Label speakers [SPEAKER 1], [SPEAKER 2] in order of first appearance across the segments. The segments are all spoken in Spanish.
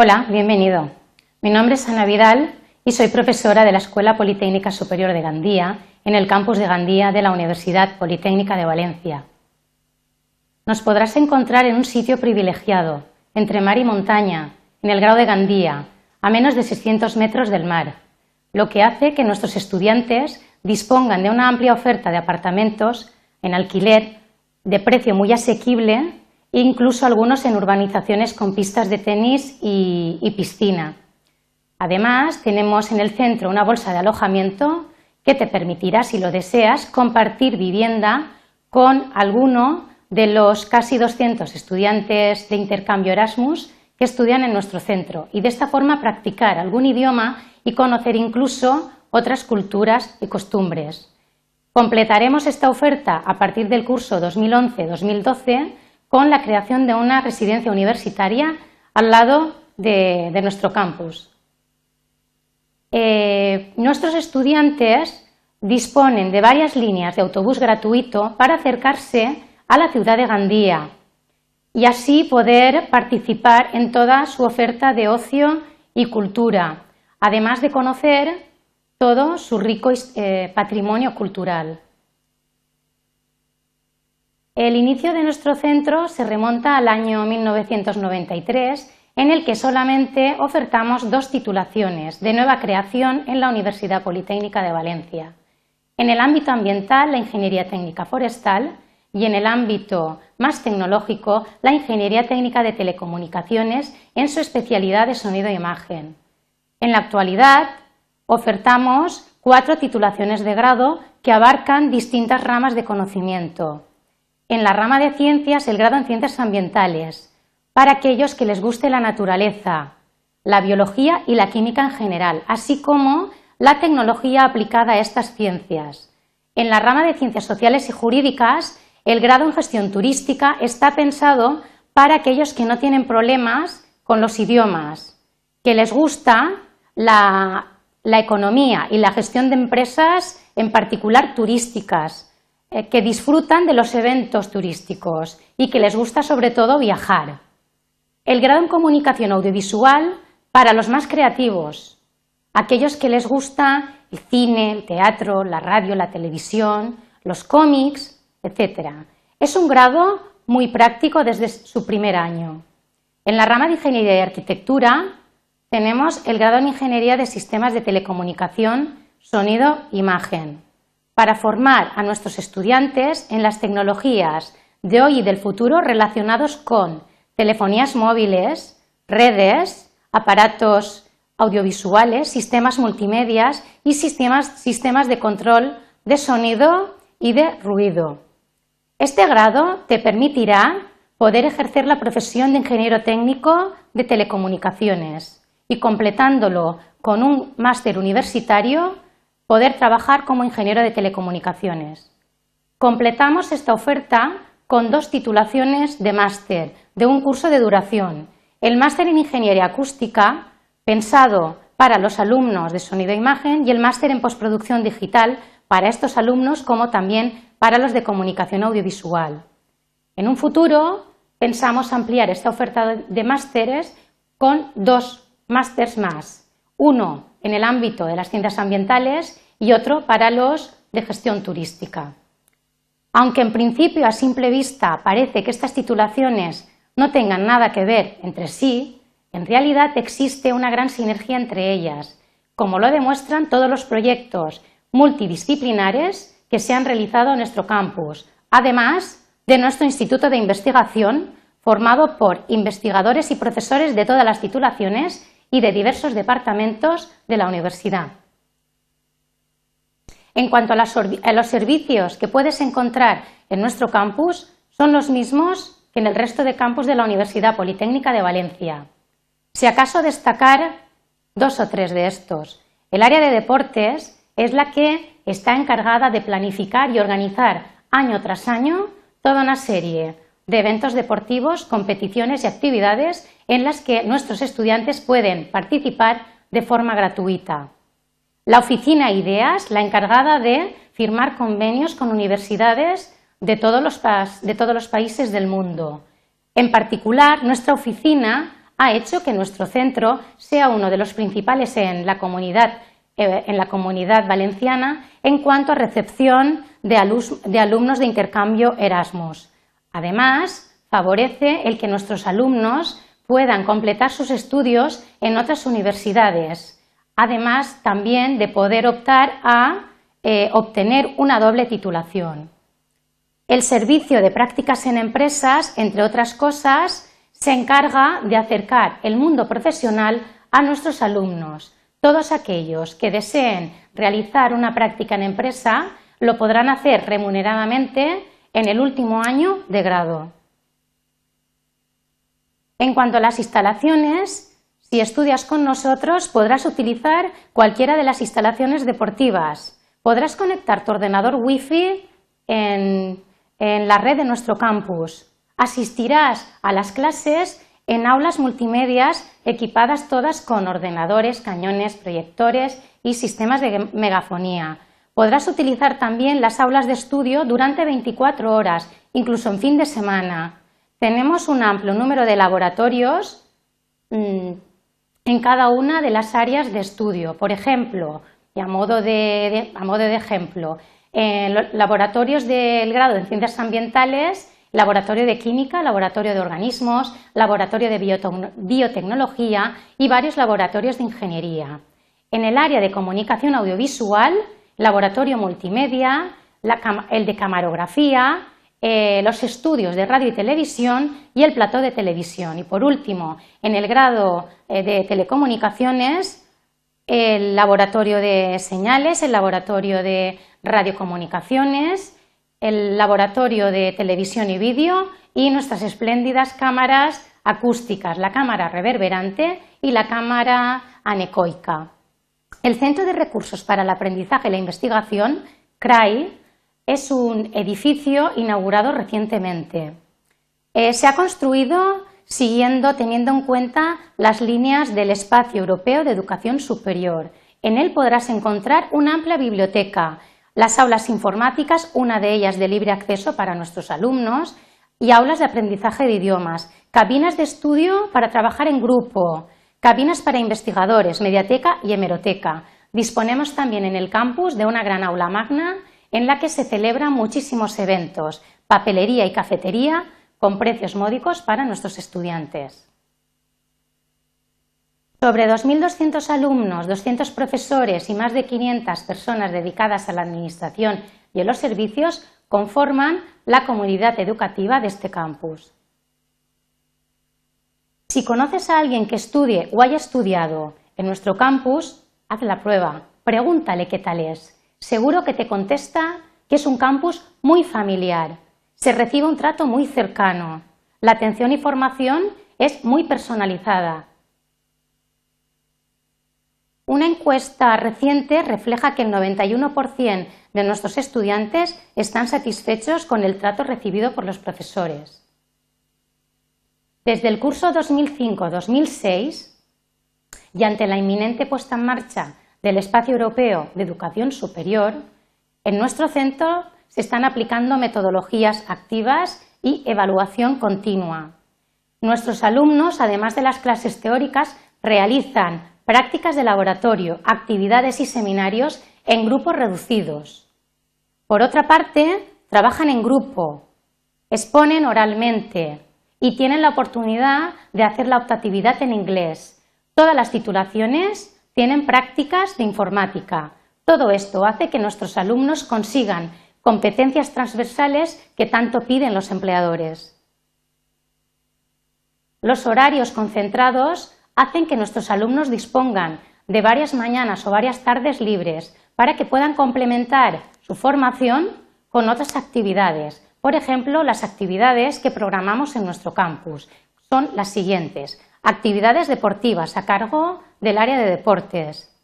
[SPEAKER 1] Hola, bienvenido. Mi nombre es Ana Vidal y soy profesora de la Escuela Politécnica Superior de Gandía en el campus de Gandía de la Universidad Politécnica de Valencia. Nos podrás encontrar en un sitio privilegiado, entre mar y montaña, en el grado de Gandía, a menos de 600 metros del mar, lo que hace que nuestros estudiantes dispongan de una amplia oferta de apartamentos en alquiler de precio muy asequible incluso algunos en urbanizaciones con pistas de tenis y, piscina. Además, tenemos en el centro una bolsa de alojamiento que te permitirá, si lo deseas, compartir vivienda con alguno de los casi 200 estudiantes de intercambio Erasmus que estudian en nuestro centro y de esta forma practicar algún idioma y conocer incluso otras culturas y costumbres. Completaremos esta oferta a partir del curso 2011-2012 con la creación de una residencia universitaria al lado de, nuestro campus. Eh, nuestros estudiantes disponen de varias líneas de autobús gratuito para acercarse a la ciudad de Gandía y así poder participar en toda su oferta de ocio y cultura, además de conocer todo su rico eh, patrimonio cultural. El inicio de nuestro centro se remonta al año 1993, en el que solamente ofertamos dos titulaciones de nueva creación en la Universidad Politécnica de Valencia. En el ámbito ambiental, la Ingeniería Técnica Forestal y en el ámbito más tecnológico, la Ingeniería Técnica de Telecomunicaciones en su especialidad de sonido e imagen. En la actualidad, ofertamos cuatro titulaciones de grado que abarcan distintas ramas de conocimiento. En la rama de ciencias, el grado en ciencias ambientales, para aquellos que les guste la naturaleza, la biología y la química en general, así como la tecnología aplicada a estas ciencias. En la rama de ciencias sociales y jurídicas, el grado en gestión turística está pensado para aquellos que no tienen problemas con los idiomas, que les gusta la, economía y la gestión de empresas, en particular turísticas, que disfrutan de los eventos turísticos y que les gusta sobre todo viajar. El grado en comunicación audiovisual para los más creativos, aquellos que les gusta el cine, el teatro, la radio, la televisión, los cómics, etc. Es un grado muy práctico desde su primer año. En la rama de Ingeniería y Arquitectura tenemos el grado en Ingeniería de Sistemas de Telecomunicación, Sonido, Imagen, para formar a nuestros estudiantes en las tecnologías de hoy y del futuro relacionados con telefonías móviles, redes, aparatos audiovisuales, sistemas multimedias y sistemas, sistemas de control de sonido y de ruido. Este grado te permitirá poder ejercer la profesión de ingeniero técnico de telecomunicaciones y completándolo con un máster universitario, poder trabajar como ingeniero de telecomunicaciones. Completamos esta oferta con dos titulaciones de máster de un curso de duración. El máster en Ingeniería Acústica, pensado para los alumnos de sonido e imagen, y el máster en postproducción digital para estos alumnos como también para los de comunicación audiovisual. En un futuro pensamos ampliar esta oferta de másteres con dos másters más, uno en el ámbito de las ciencias ambientales y otro para los de gestión turística. Aunque en principio a simple vista parece que estas titulaciones no tengan nada que ver entre sí, en realidad existe una gran sinergia entre ellas, como lo demuestran todos los proyectos multidisciplinares que se han realizado en nuestro campus, además de nuestro Instituto de Investigación, formado por investigadores y profesores de todas las titulaciones y de diversos departamentos de la universidad. En cuanto a, los servicios que puedes encontrar en nuestro campus, son los mismos que en el resto de campus de la Universidad Politécnica de Valencia. Si acaso destacar dos o tres de estos. El área de deportes es la que está encargada de planificar y organizar año tras año toda una serie de eventos deportivos, competiciones y actividades en las que nuestros estudiantes pueden participar de forma gratuita. La oficina IDEAS, la encargada de firmar convenios con universidades de todos los, de todos los países del mundo. En particular, nuestra oficina ha hecho que nuestro centro sea uno de los principales en la comunidad, eh, en la comunidad valenciana en cuanto a recepción de, alumnos de intercambio Erasmus. Además, favorece el que nuestros alumnos puedan completar sus estudios en otras universidades, además también de poder optar a eh, obtener una doble titulación. El servicio de prácticas en empresas, entre otras cosas, se encarga de acercar el mundo profesional a nuestros alumnos. Todos aquellos que deseen realizar una práctica en empresa lo podrán hacer remuneradamente en el último año de grado. En cuanto a las instalaciones, si estudias con nosotros podrás utilizar cualquiera de las instalaciones deportivas. Podrás conectar tu ordenador Wi-Fi en en la red de nuestro campus. Asistirás a las clases en aulas multimedias equipadas todas con ordenadores, cañones, proyectores y sistemas de megafonía. Podrás utilizar también las aulas de estudio durante 24 horas, incluso en fin de semana. Tenemos un amplio número de laboratorios mm, en cada una de las áreas de estudio. Por ejemplo, y a modo de ejemplo, laboratorios del grado en ciencias ambientales, laboratorio de química, laboratorio de organismos, laboratorio de biotecnología y varios laboratorios de ingeniería. En el área de comunicación audiovisual, laboratorio multimedia, el de camarografía, eh, los estudios de radio y televisión y el plató de televisión. Y por último, en el grado eh, de telecomunicaciones, el laboratorio de señales, el laboratorio de radiocomunicaciones, el laboratorio de televisión y vídeo y nuestras espléndidas cámaras acústicas, la cámara reverberante y la cámara anecoica. El Centro de Recursos para el Aprendizaje y la Investigación, CRAI, es un edificio inaugurado recientemente. Eh, se ha construido siguiendo, teniendo en cuenta las líneas del Espacio Europeo de Educación Superior. En él podrás encontrar una amplia biblioteca, las aulas informáticas, una de ellas de libre acceso para nuestros alumnos, y aulas de aprendizaje de idiomas, cabinas de estudio para trabajar en grupo, cabinas para investigadores, mediateca y hemeroteca. Disponemos también en el campus de una gran aula magna en la que se celebran muchísimos eventos, papelería y cafetería, con precios módicos para nuestros estudiantes. Sobre 2.200 alumnos, 200 profesores y más de 500 personas dedicadas a la administración y a los servicios conforman la comunidad educativa de este campus. Si conoces a alguien que estudie o haya estudiado en nuestro campus, haz la prueba, pregúntale qué tal es. Seguro que te contesta que es un campus muy familiar, se recibe un trato muy cercano. La atención y formación es muy personalizada. Una encuesta reciente refleja que el 91% de nuestros estudiantes están satisfechos con el trato recibido por los profesores. Desde el curso 2005-2006 y ante la inminente puesta en marcha del Espacio Europeo de Educación Superior, en nuestro centro se están aplicando metodologías activas y evaluación continua. Nuestros alumnos, además de las clases teóricas, realizan prácticas de laboratorio, actividades y seminarios en grupos reducidos. Por otra parte, trabajan en grupo, exponen oralmente y tienen la oportunidad de hacer la optatividad en inglés. Todas las titulaciones tienen prácticas de informática. Todo esto hace que nuestros alumnos consigan competencias transversales que tanto piden los empleadores. Los horarios concentrados hacen que nuestros alumnos dispongan de varias mañanas o varias tardes libres para que puedan complementar su formación con otras actividades. Por ejemplo, las actividades que programamos en nuestro campus son las siguientes. Actividades deportivas a cargo del área de deportes.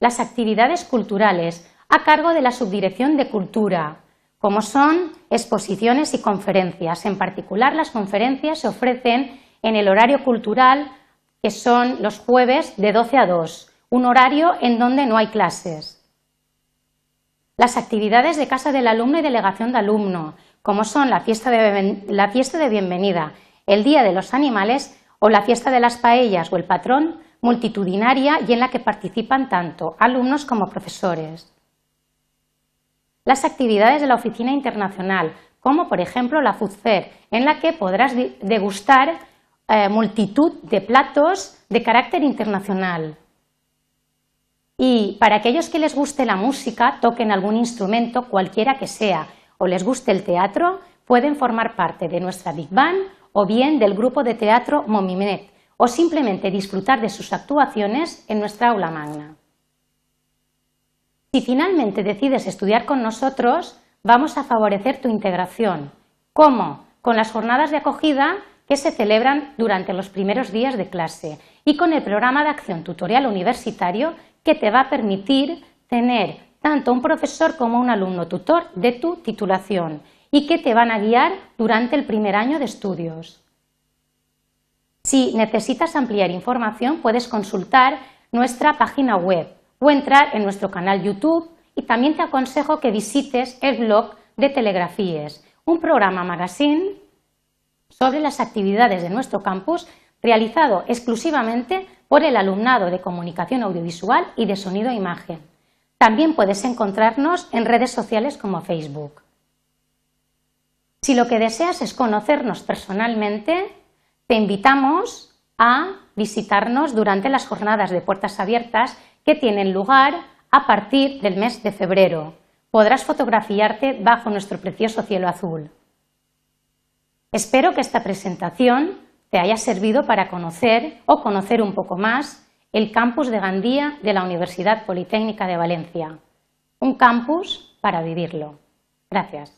[SPEAKER 1] Las actividades culturales a cargo de la Subdirección de Cultura, como son exposiciones y conferencias. En particular, las conferencias se ofrecen en el horario cultural, que son los jueves de 12 a 2, un horario en donde no hay clases. Las actividades de casa del alumno y delegación de alumno, como son la fiesta de, la fiesta de bienvenida, el Día de los Animales o la fiesta de las paellas o el patrón, multitudinaria y en la que participan tanto alumnos como profesores. Las actividades de la Oficina Internacional, como por ejemplo la Food Fair, en la que podrás degustar eh, multitud de platos de carácter internacional. Y para aquellos que les guste la música, toquen algún instrumento, cualquiera que sea, o les guste el teatro, pueden formar parte de nuestra Big Band o bien del grupo de teatro Momimet, o simplemente disfrutar de sus actuaciones en nuestra aula magna. Si finalmente decides estudiar con nosotros, vamos a favorecer tu integración. ¿Cómo? Con las jornadas de acogida que se celebran durante los primeros días de clase y con el programa de acción tutorial universitario que te va a permitir tener tanto un profesor como un alumno tutor de tu titulación y que te van a guiar durante el primer año de estudios. Si necesitas ampliar información, puedes consultar nuestra página web o entrar en nuestro canal YouTube y también te aconsejo que visites el blog de Telegrafíes, un programa magazine sobre las actividades de nuestro campus realizado exclusivamente por el alumnado de comunicación audiovisual y de sonido e imagen. También puedes encontrarnos en redes sociales como Facebook. Si lo que deseas es conocernos personalmente, te invitamos a visitarnos durante las jornadas de puertas abiertas que tienen lugar a partir del mes de febrero. Podrás fotografiarte bajo nuestro precioso cielo azul. Espero que esta presentación te haya servido para conocer o conocer un poco más el campus de Gandía de la Universidad Politécnica de Valencia. Un campus para vivirlo. Gracias.